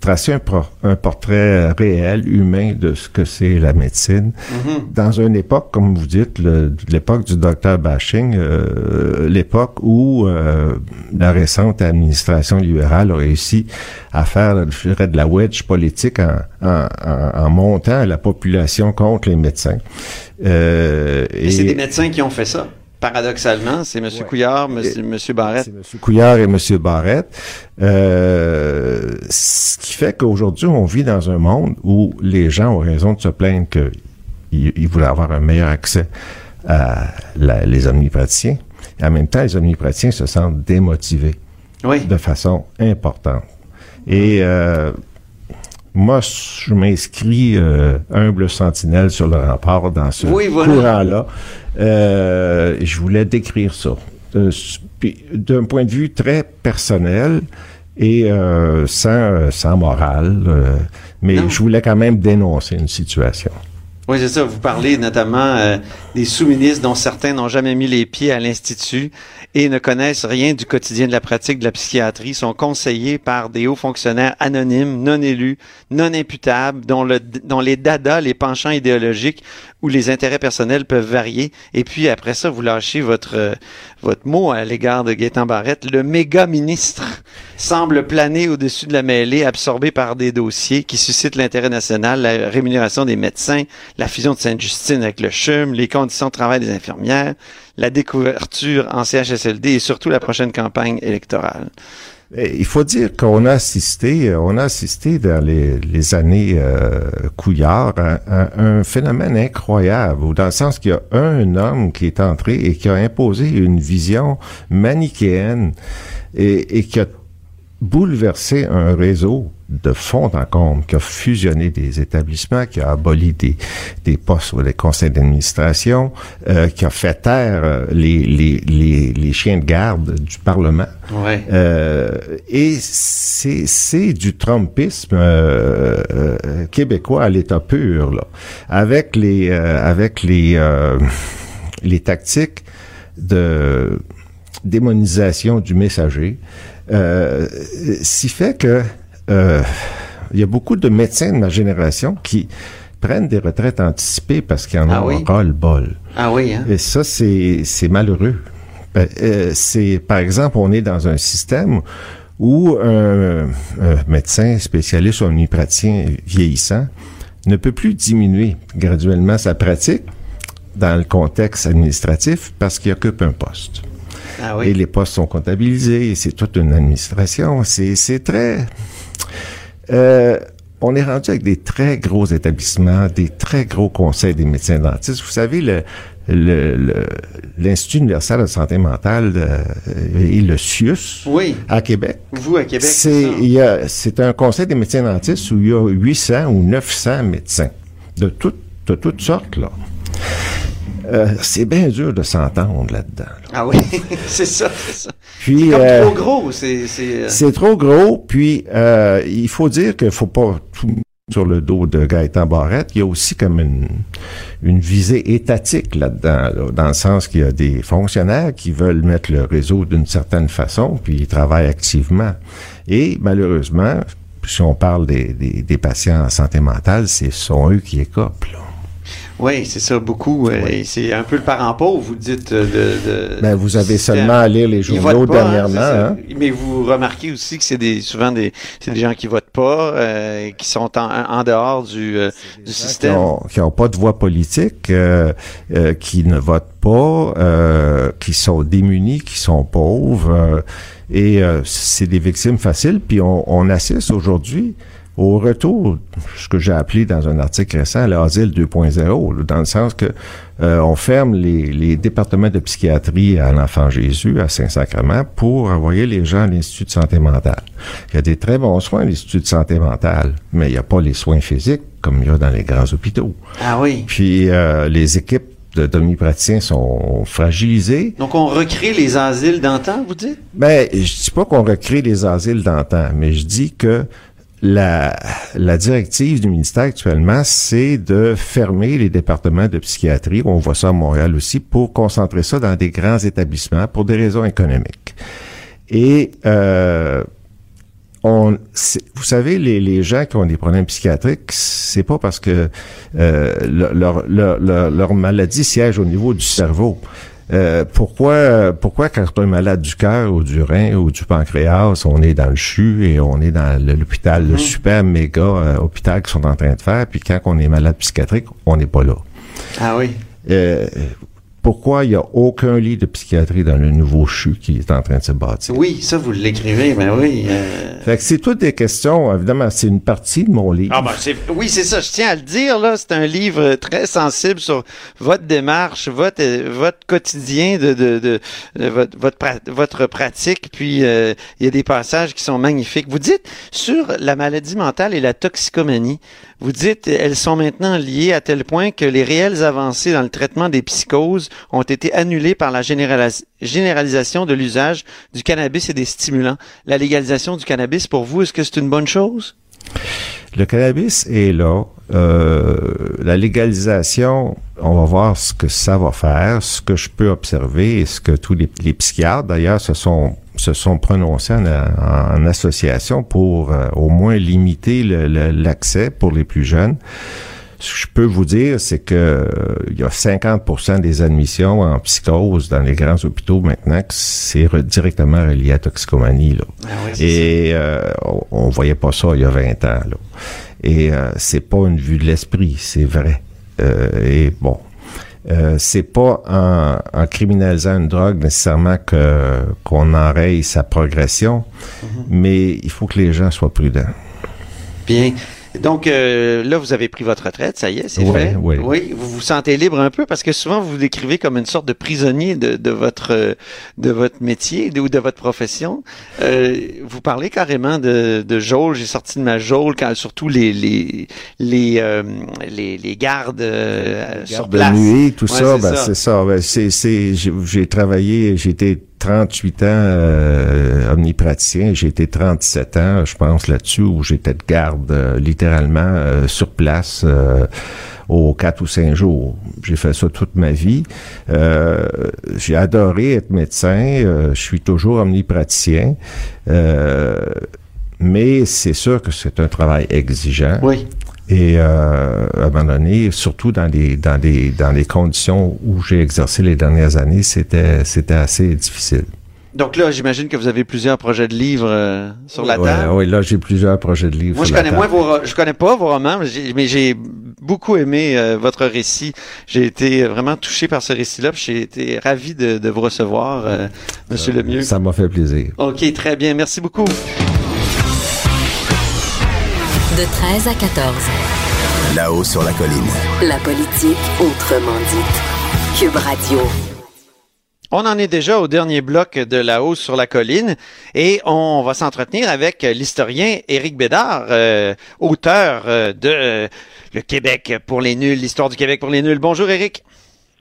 tracer un, un, portrait réel, humain de ce que c'est la médecine. Mm-hmm. Dans une époque, comme vous dites, l'époque du docteur bashing, euh, l'époque où euh, la récente administration libérale a réussi à faire, je dirais, de la wedge politique en, en, en, montant la population contre les médecins. Euh, et, et c'est des médecins qui ont fait ça? Paradoxalement, c'est M. Couillard, M. Monsieur, Barrette. C'est M. Couillard et M. Barrette. Euh, ce qui fait qu'aujourd'hui, on vit dans un monde où les gens ont raison de se plaindre qu'ils ils voulaient avoir un meilleur accès à les omnipraticiens. Et en même temps, les omnipraticiens se sentent démotivés de façon importante. Et euh, moi, je m'inscris euh, humble sentinelle sur le rempart dans ce courant-là. Euh, je voulais décrire ça. Euh, d'un point de vue très personnel et sans, sans morale, mais je voulais quand même dénoncer une situation. Oui, c'est ça. Vous parlez notamment des sous-ministres dont certains n'ont jamais mis les pieds à l'Institut et ne connaissent rien du quotidien de la pratique de la psychiatrie, sont conseillés par des hauts fonctionnaires anonymes, non élus, non imputables, dont, le, dont les dada, les penchants idéologiques ou les intérêts personnels peuvent varier. Et puis après ça, vous lâchez votre, votre mot à l'égard de Gaétan Barrette. Le méga ministre semble planer au-dessus de la mêlée, absorbé par des dossiers qui suscitent l'intérêt national, la rémunération des médecins, la fusion de Sainte-Justine avec le CHUM, les conditions de travail des infirmières, la découverture en CHSLD et surtout la prochaine campagne électorale. Il faut dire qu'on a assisté, on a assisté dans les, les années euh, Couillard à, un phénomène incroyable, dans le sens qu'il y a un homme qui est entré et qui a imposé une vision manichéenne et, et qui a bouleversé un réseau de fond en comble, qui a fusionné des établissements, qui a aboli des, des postes ou des conseils d'administration, euh, qui a fait taire euh, les, les, les, les, chiens de garde du Parlement. Ouais. Euh, et c'est, c'est du Trumpisme euh, euh, québécois à l'état pur, là, avec les, avec les, les tactiques de démonisation du messager, euh, si fait que euh, il y a beaucoup de médecins de ma génération qui prennent des retraites anticipées parce qu'ils en Ah ont oui? le bol. Ah oui, hein? Et ça, c'est, c'est malheureux. Ben, euh, c'est, par exemple, on est dans un système où un, un médecin spécialiste ou un omnipraticien vieillissant ne peut plus diminuer graduellement sa pratique dans le contexte administratif parce qu'il occupe un poste. Ah oui. Et les postes sont comptabilisés, et c'est toute une administration. C'est, très... Euh, on est rendu avec des très gros établissements, des très gros conseils des médecins dentistes. Vous savez, le, l'Institut universel de santé mentale euh, et le CIUS Oui. à Québec. Vous, à Québec, c'est un conseil des médecins dentistes où il y a 800 ou 900 médecins de, toutes de toutes sortes, là. Euh, c'est bien dur de s'entendre là-dedans. là. Ah oui, c'est ça, c'est ça. Puis, C'est comme euh, trop gros, c'est... c'est, euh, trop gros, puis euh, il faut dire qu'il faut pas tout mettre sur le dos de Gaëtan Barrette. Il y a aussi comme une, une visée étatique là-dedans, là, dans le sens qu'il y a des fonctionnaires qui veulent mettre le réseau d'une certaine façon, puis ils travaillent activement. Et malheureusement, si on parle des, des, des patients en santé mentale, ce sont eux qui écopent. là. Oui, c'est ça, beaucoup. c'est un peu le parent pauvre, vous dites, euh, de... de Ben, vous avez seulement à lire les journaux pas, hein, dernièrement. hein. Mais vous remarquez aussi que c'est des souvent des c'est des gens qui votent pas, euh, qui sont en, en dehors du, euh, du qui système. ont, qui ont pas de voix politique, euh, euh, qui ne votent pas, euh, qui sont démunis, qui sont pauvres, euh, et euh, c'est des victimes faciles. Puis on, on assiste aujourd'hui au retour, ce que j'ai appelé dans un article récent, l'asile 2.0, là, dans le sens que euh, on ferme les, les départements de psychiatrie à l'Enfant Jésus, à Saint-Sacrement, pour envoyer les gens à l'Institut de santé mentale. Il y a des très bons soins à l'Institut de santé mentale, mais il n'y a pas les soins physiques comme il y a dans les grands hôpitaux. Ah oui. Puis euh, les équipes de domipraticiens sont fragilisées. Donc on recrée les asiles d'antan, vous dites? Ben, je dis pas qu'on recrée les asiles d'antan, mais je dis que la, la directive du ministère actuellement, c'est de fermer les départements de psychiatrie, on voit ça à Montréal aussi, pour concentrer ça dans des grands établissements pour des raisons économiques. Et euh, on, vous savez, les, gens qui ont des problèmes psychiatriques, c'est pas parce que euh, le- leur, leur, leur, leur maladie siège au niveau du cerveau. Euh, pourquoi, pourquoi quand on est malade du cœur ou du rein ou du pancréas, on est dans le CHU et on est dans l'hôpital, le super méga euh, hôpital qu'ils sont en train de faire, puis quand on est malade psychiatrique, on n'est pas là. Ah oui. Euh, pourquoi il n'y a aucun lit de psychiatrie dans le nouveau CHU qui est en train de se bâtir? Oui, ça vous l'écrivez, mais oui. euh, Fait que c'est toutes des questions, évidemment, c'est une partie de mon livre. Ah ben c'est oui c'est ça je tiens à le dire là c'est un livre très sensible sur votre démarche votre euh, votre quotidien de de, de, de votre votre, votre pratique puis euh, il y a des passages qui sont magnifiques vous dites sur la maladie mentale et la toxicomanie vous dites elles sont maintenant liées à tel point que les réelles avancées dans le traitement des psychoses ont été annulées par la généralis- généralisation de l'usage du cannabis et des stimulants la légalisation du cannabis pour vous est-ce que c'est une bonne chose? Le cannabis est là. Euh, la légalisation, on va voir ce que ça va faire, ce que je peux observer et ce que tous les, les psychiatres, d'ailleurs, se sont se sont prononcés en, en association pour euh, au moins limiter l'accès pour les plus jeunes. Ce que je peux vous dire, c'est que euh, il y a 50% des admissions en psychose dans les grands hôpitaux maintenant que c'est re- directement relié à la toxicomanie. Là. Ah oui, Et euh, on, on voyait pas ça il y a 20 ans. Là. Et c'est pas une vue de l'esprit, c'est vrai. Euh, et bon. Euh, c'est pas en, en, criminalisant une drogue nécessairement que qu'on enraye sa progression, mm-hmm. mais il faut que les gens soient prudents. Bien. Donc euh, là, vous avez pris votre retraite, ça y est, c'est fait. Oui. oui. Vous vous sentez libre un peu parce que souvent vous vous décrivez comme une sorte de prisonnier de, de votre de votre métier ou de, votre profession. Euh, vous parlez carrément de, de geôle. J'ai sorti de ma geôle quand surtout les les les euh, les, les, gardes, euh, sur place. De nuit, tout ça, ben, c'est ça. Ben, c'est c'est j'ai travaillé, été 38 ans euh, omnipraticien, j'ai été 37 ans, je pense, là-dessus, où j'étais de garde euh, littéralement euh, sur place euh, aux quatre ou cinq jours. J'ai fait ça toute ma vie. j'ai adoré être médecin, je suis toujours omnipraticien. mais c'est sûr que c'est un travail exigeant. Oui. Et euh, à un moment donné, surtout dans les dans les dans les conditions où j'ai exercé les dernières années, c'était c'était assez difficile. Donc là, j'imagine que vous avez plusieurs projets de livres euh, sur la table. Oui, là j'ai plusieurs projets de livres. Moi, je connais moins vos, je connais pas vos romans, mais j'ai beaucoup aimé euh, votre récit. J'ai été vraiment touché par ce récit-là. J'ai été ravi de, de vous recevoir, euh, Monsieur Lemieux. Ça m'a fait plaisir. Ok, très bien. Merci beaucoup. De 13 à 14. Là-haut sur la colline. La politique autrement dite. Cube Radio. On en est déjà au dernier bloc de La hausse sur la colline et on va s'entretenir avec l'historien Éric Bédard, euh, auteur euh, de euh, Le Québec pour les nuls, l'histoire du Québec pour les nuls. Bonjour Éric.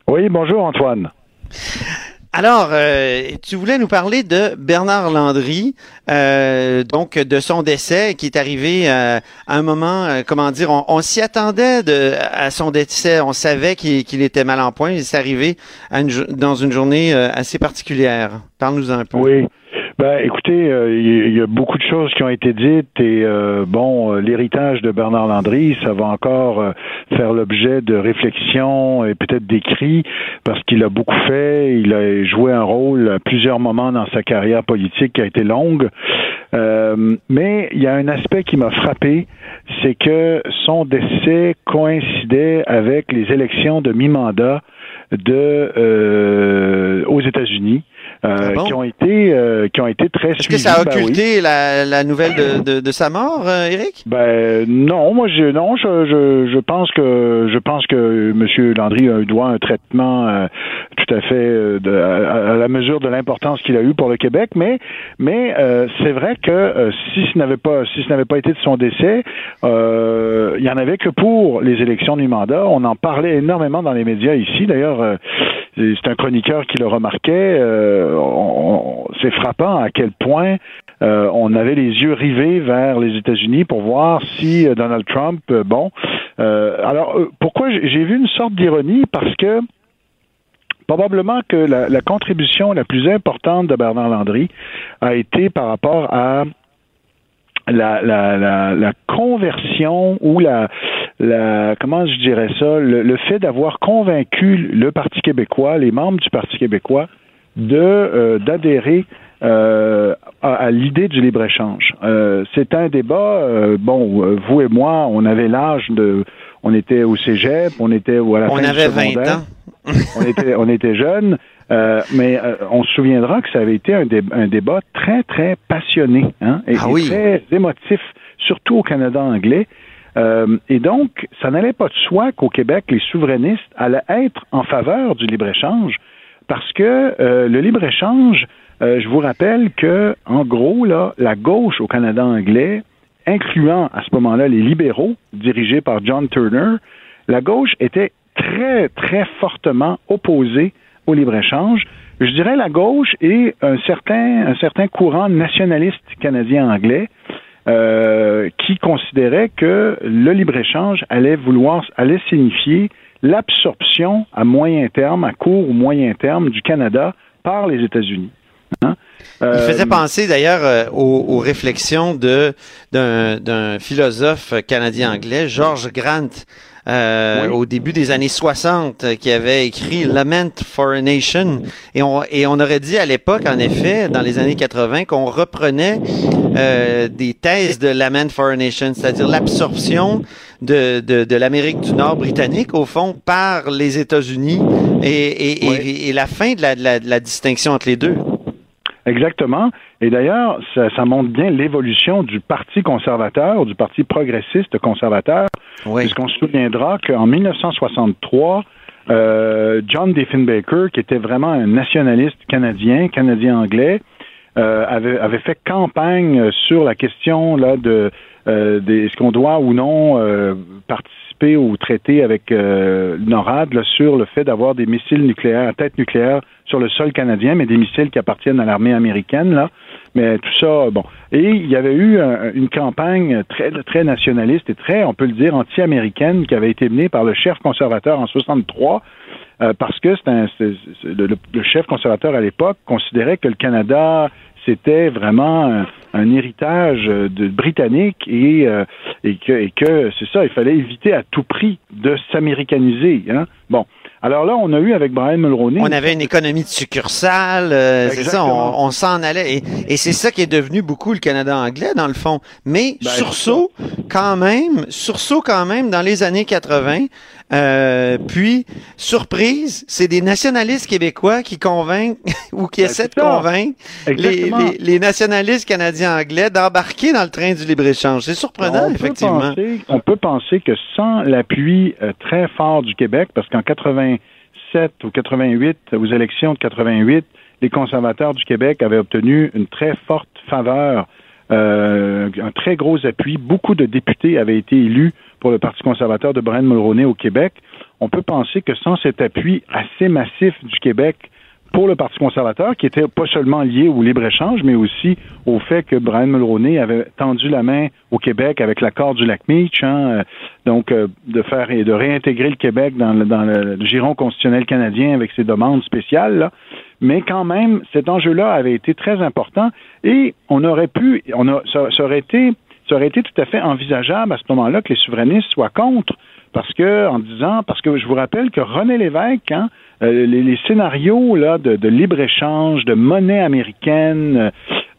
Oui, bonjour Antoine. Alors, euh, tu voulais nous parler de Bernard Landry, euh, donc de son décès qui est arrivé euh, à un moment, comment dire, on, s'y attendait de, à son décès, on savait qu'il était mal en point, il s'est arrivé dans une journée assez particulière. Parle-nous un peu. Oui. Ben, écoutez, euh, il y, a beaucoup de choses qui ont été dites et euh, bon, euh, l'héritage de Bernard Landry, ça va encore faire l'objet de réflexions et peut-être d'écrits parce qu'il a beaucoup fait. Il a joué un rôle à plusieurs moments dans sa carrière politique qui a été longue. mais il y a un aspect qui m'a frappé, c'est que son décès coïncidait avec les élections de mi-mandat de aux États-Unis. Euh, ah qui ont été euh, qui ont été très Est-ce que ça a ben occulté la, la, nouvelle de, de, de sa mort, euh, Éric? Ben non, moi je non, je, je, je pense que je pense que M. Landry a eu droit à un traitement tout à fait de, à, la mesure de l'importance qu'il a eu pour le Québec, mais mais c'est vrai que si ce n'avait pas si ce n'avait pas été de son décès, il y en avait que pour les élections du mandat. On en parlait énormément dans les médias ici. D'ailleurs c'est un chroniqueur qui le remarquait. Euh, c'est frappant à quel point euh, on avait les yeux rivés vers les États-Unis pour voir si euh, Donald Trump, bon. alors, pourquoi j'ai vu une sorte d'ironie? Parce que probablement que la, contribution la plus importante de Bernard Landry a été par rapport à la, conversion ou la, la comment je dirais ça, le, fait d'avoir convaincu le Parti québécois, les membres du Parti québécois, de euh, d'adhérer euh, à, l'idée du libre échange. Euh, c'est un débat. bon, vous et moi, on avait l'âge de, on était au cégep, on était à la on fin avait du 20 ans. on était on était jeunes. Euh, mais euh, on se souviendra que ça avait été un, un débat très, très passionné hein, et, ah très émotif, surtout au Canada anglais. Euh, et donc, ça n'allait pas de soi qu'au Québec, les souverainistes allaient être en faveur du libre-échange, parce que le libre-échange, je vous rappelle que, en gros, là, la gauche au Canada anglais, incluant à ce moment-là les libéraux, dirigés par John Turner, la gauche était très, très fortement opposée au libre-échange. Je dirais la gauche et un certain, un certain courant nationaliste canadien-anglais euh, qui considérait que le libre-échange allait vouloir, allait signifier l'absorption à moyen terme, à court ou moyen terme du Canada par les États-Unis. Hein? Il faisait euh, penser d'ailleurs euh, aux, réflexions de d'un philosophe canadien-anglais, George Grant, euh, au début des années 60 euh, qui avait écrit Lament for a Nation. Et on, et on aurait dit à l'époque, en effet, dans les années 80, qu'on reprenait euh, des thèses de l'Amend Foreign Nation, c'est-à-dire l'absorption de, de, de l'Amérique du Nord britannique, au fond, par les États-Unis et, et, et, et, la fin de la, de, la, de la distinction entre les deux. Exactement. Et d'ailleurs, ça, ça, montre bien l'évolution du Parti conservateur, du Parti progressiste conservateur, oui. puisqu'on se souviendra qu'en 1963, euh, John Diefenbaker, qui était vraiment un nationaliste canadien, canadien-anglais, euh, avait, avait fait campagne sur la question là de euh, est-ce qu'on doit ou non euh, participer au traité avec euh, NORAD sur le fait d'avoir des missiles nucléaires, à tête nucléaire sur le sol canadien, mais des missiles qui appartiennent à l'armée américaine là. Mais tout ça, bon. Et il y avait eu un, une campagne très très nationaliste et très, on peut le dire, anti-américaine qui avait été menée par le chef conservateur en 63 euh, parce que le, chef conservateur à l'époque considérait que le Canada c'était vraiment un, héritage de britannique et, euh, et que, et que c'est ça, il fallait éviter à tout prix de s'américaniser. Hein? Bon. Alors là, on a eu avec Brian Mulroney. On avait une économie de succursale, euh, c'est ça, on, on s'en allait. Et, et c'est ça qui est devenu beaucoup le Canada anglais, dans le fond. Mais ben, sursaut, quand même, sursaut quand même dans les années 80. Euh, puis, surprise, c'est des nationalistes québécois qui convainquent ou qui ben, essaient de convaincre les, les, les, nationalistes canadiens-anglais d'embarquer dans le train du libre-échange. C'est surprenant, on effectivement. Peut penser, on peut penser que sans l'appui euh, très fort du Québec, parce qu'en 87 ou 88, aux élections de 88, les conservateurs du Québec avaient obtenu une très forte faveur, euh, un très gros appui. Beaucoup de députés avaient été élus pour le Parti conservateur de Brian Mulroney au Québec, on peut penser que sans cet appui assez massif du Québec pour le Parti conservateur, qui était pas seulement lié au libre-échange, mais aussi au fait que Brian Mulroney avait tendu la main au Québec avec l'accord du lac Meach, hein, donc euh, de faire et de réintégrer le Québec dans le, dans le giron constitutionnel canadien avec ses demandes spéciales. Là. Mais quand même, cet enjeu-là avait été très important et on aurait pu, on a, ça, ça aurait été ça aurait été tout à fait envisageable à ce moment-là que les souverainistes soient contre, parce que, en disant, parce que je vous rappelle que René Lévesque, hein, euh, les, les, scénarios là, de, de libre-échange, de monnaie américaine,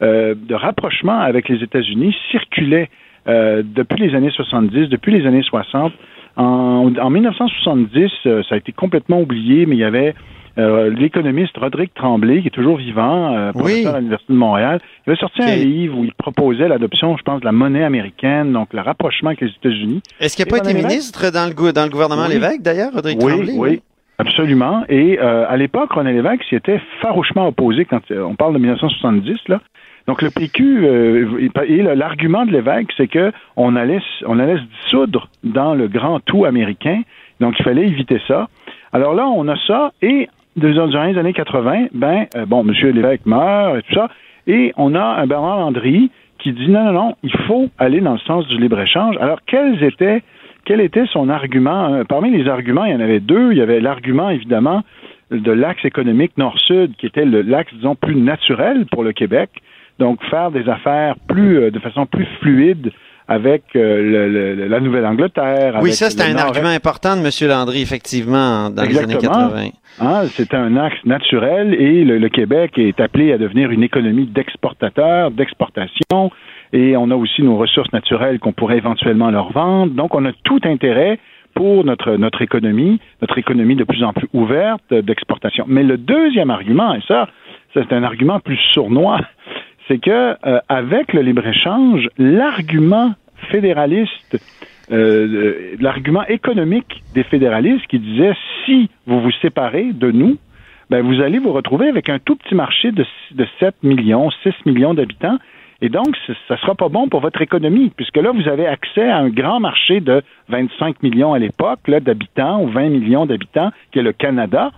euh, de rapprochement avec les États-Unis circulaient euh, depuis les années 70, depuis les années 60. En, en 1970, euh, ça a été complètement oublié, mais il y avait euh, l'économiste Roderick Tremblay, qui est toujours vivant, euh, professeur oui. à l'Université de Montréal, il avait sorti okay. un livre où il proposait l'adoption, je pense, de la monnaie américaine, donc le rapprochement avec les États-Unis. Est-ce qu'il n'a pas été ministre dans le, dans le gouvernement oui. Lévesque, d'ailleurs, Roderick oui, Tremblay? Oui, oui. Absolument. Et euh, à l'époque, René Lévesque s'y était farouchement opposé quand on parle de 1970, là. Donc le PQ euh, et l'argument de l'évêque, c'est que on allait on allait se dissoudre dans le grand tout américain. Donc il fallait éviter ça. Alors là, on a ça et durant les années 80, ben euh, bon, M. l'évêque meurt et tout ça, et on a un Bernard Landry qui dit non, non, non, il faut aller dans le sens du libre-échange. Alors, quels étaient, quel était son argument? Parmi les arguments, il y en avait deux. Il y avait l'argument, évidemment, de l'axe économique nord-sud, qui était l'axe, disons, plus naturel pour le Québec. Donc, faire des affaires plus, euh, de façon plus fluide avec euh, le, le, la Nouvelle-Angleterre. Oui, ça, c'était un argument important de M. Landry, effectivement, dans Exactement. les années 80. Ah, c'est un axe naturel et le, le, Québec est appelé à devenir une économie d'exportateurs, d'exportation, et on a aussi nos ressources naturelles qu'on pourrait éventuellement leur vendre. Donc, on a tout intérêt pour notre, notre économie, notre économie de plus en plus ouverte d'exportation. Mais le deuxième argument, et ça, c'est un argument plus sournois, c'est que euh, avec le libre-échange, l'argument fédéraliste, euh, l'argument économique des fédéralistes qui disait si vous vous séparez de nous, ben vous allez vous retrouver avec un tout petit marché de, de 7 millions, 6 millions d'habitants. Et donc, ça sera pas bon pour votre économie, puisque là, vous avez accès à un grand marché de 25 millions à l'époque, d'habitants, ou 20 millions d'habitants, qui est le Canada.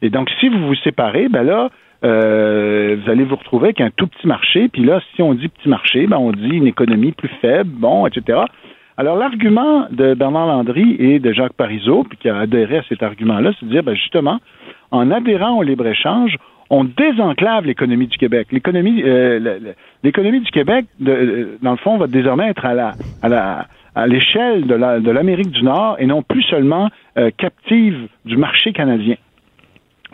Et donc, si vous vous séparez, ben là, euh, vous allez vous retrouver avec un tout petit marché. Puis là, si on dit petit marché, ben on dit une économie plus faible, bon, etc. Alors, l'argument de Bernard Landry et de Jacques Parizeau, puis qui a adhéré à cet argument-là, c'est de dire, ben justement, en adhérant au libre-échange, on désenclave l'économie du Québec. L'économie, euh, l'économie du Québec, de, dans le fond, va désormais être à la, à la, à l'échelle de, la, de l'Amérique du Nord et non plus seulement euh, captive du marché canadien.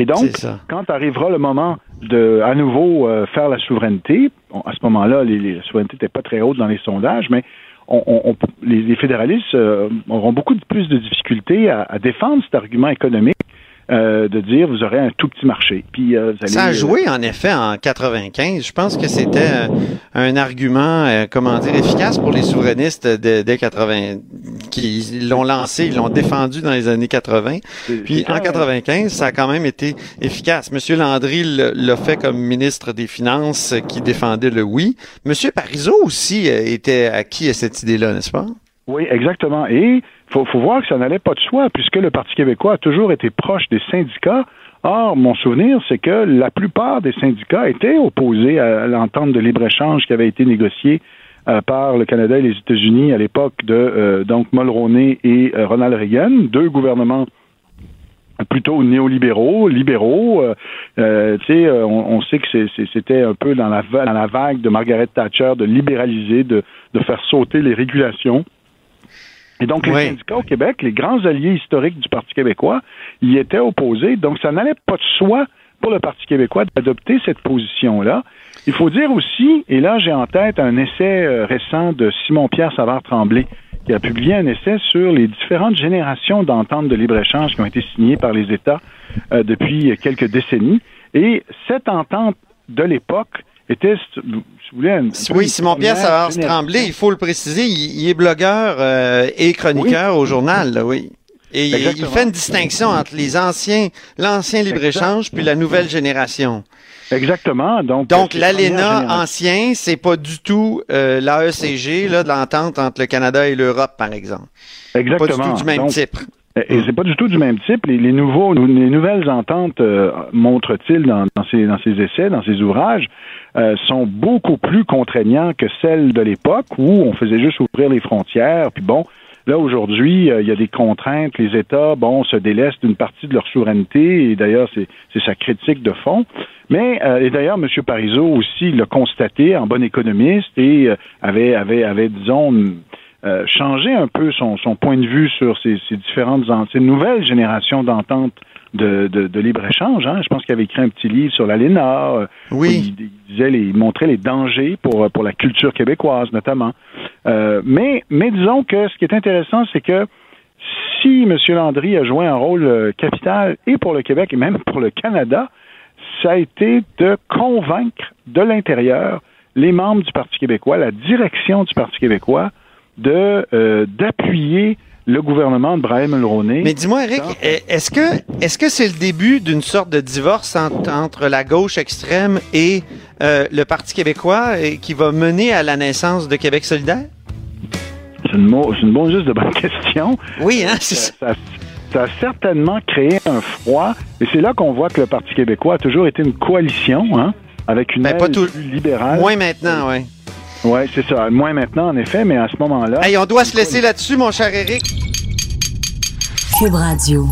Et donc, quand arrivera le moment de à nouveau euh, faire la souveraineté. à ce moment-là, les, les, la souveraineté n'était pas très haute dans les sondages, mais on, on, les, les, fédéralistes euh, auront beaucoup plus de difficultés à, à défendre cet argument économique euh, de dire vous aurez un tout petit marché. Puis euh, vous allez, ça a joué en effet en 95. Je pense que c'était euh, un argument, comment dire, efficace pour les souverainistes dès 80, qui l'ont lancé, ils l'ont défendu dans les années 80. Puis en 95, ça a quand même été efficace. Monsieur Landry l'a fait comme ministre des Finances qui défendait le oui. Monsieur Parizeau aussi était acquis à cette idée-là, n'est-ce pas? Oui, exactement. Et faut, faut voir que ça n'allait pas de soi, puisque le Parti québécois a toujours été proche des syndicats. Or, mon souvenir, c'est que la plupart des syndicats étaient opposés à l'entente de libre-échange qui avait été négociée euh, par le Canada et les États-Unis à l'époque de euh, donc Mulroney et euh, Ronald Reagan, deux gouvernements plutôt néolibéraux, libéraux. On, sait que c'était un peu dans la, dans la vague de Margaret Thatcher de libéraliser, de faire sauter les régulations. Et donc, les syndicats au Québec, les grands alliés historiques du Parti québécois, y étaient opposés. Donc, ça n'allait pas de soi pour le Parti québécois d'adopter cette position-là. Il faut dire aussi, et là j'ai en tête un essai euh, récent de Simon-Pierre Savard-Tremblay, qui a publié un essai sur les différentes générations d'ententes de libre-échange qui ont été signées par les États euh, depuis quelques décennies. Et cette entente de l'époque était, si vous voulez, Oui, Simon-Pierre Savard Tremblay, il faut le préciser, il, est blogueur euh, et chroniqueur au journal, là, oui. Et il, fait une distinction entre les anciens, l'ancien libre-échange puis la nouvelle génération. Exactement. Donc, Donc l'ALENA ancien, c'est pas du tout euh, l'AECG, là, de l'entente entre le Canada et l'Europe, par exemple. Exactement. Pas du tout du même type. Et c'est pas du tout du même type. Les, les nouveaux, les nouvelles ententes, euh, montrent-ils dans, dans, ces, dans ces essais, dans ces ouvrages, euh, sont beaucoup plus contraignants que celles de l'époque où on faisait juste ouvrir les frontières. Puis bon, là aujourd'hui, euh, il y a des contraintes. Les États, bon, se délaissent d'une partie de leur souveraineté. Et d'ailleurs, c'est sa critique de fond. Mais euh, et d'ailleurs, M. Parizeau aussi l'a constaté en bon économiste et avait, avait, avait, disons, changé un peu son, son point de vue sur ces, ces différentes, ces nouvelles générations d'ententes de, de, libre-échange. Hein. Je pense qu'il avait écrit un petit livre sur l'ALENA. Euh, oui. Il, disait, il montrait les dangers pour, pour la culture québécoise, notamment. Euh, mais, mais disons que ce qui est intéressant, c'est que si M. Landry a joué un rôle euh, capital et pour le Québec et même pour le Canada, ça a été de convaincre de l'intérieur les membres du Parti québécois, la direction du Parti québécois, de d'appuyer le gouvernement de Brian Mulroney. Mais dis-moi, Eric, est-ce que est-ce que c'est le début d'une sorte de divorce entre, la gauche extrême et euh, le Parti québécois et qui va mener à la naissance de Québec solidaire? C'est une, une bonne juste de bonne question. Oui, hein? Ça, ça, a certainement créé un froid, et c'est là qu'on voit que le Parti québécois a toujours été une coalition, hein, avec une ben, pas tout... libérale. Moins maintenant, oui. Oui, c'est ça. Moins maintenant, en effet, mais à ce moment-là. Hey, on doit se laisser là-dessus, mon cher Eric. Cube Radio.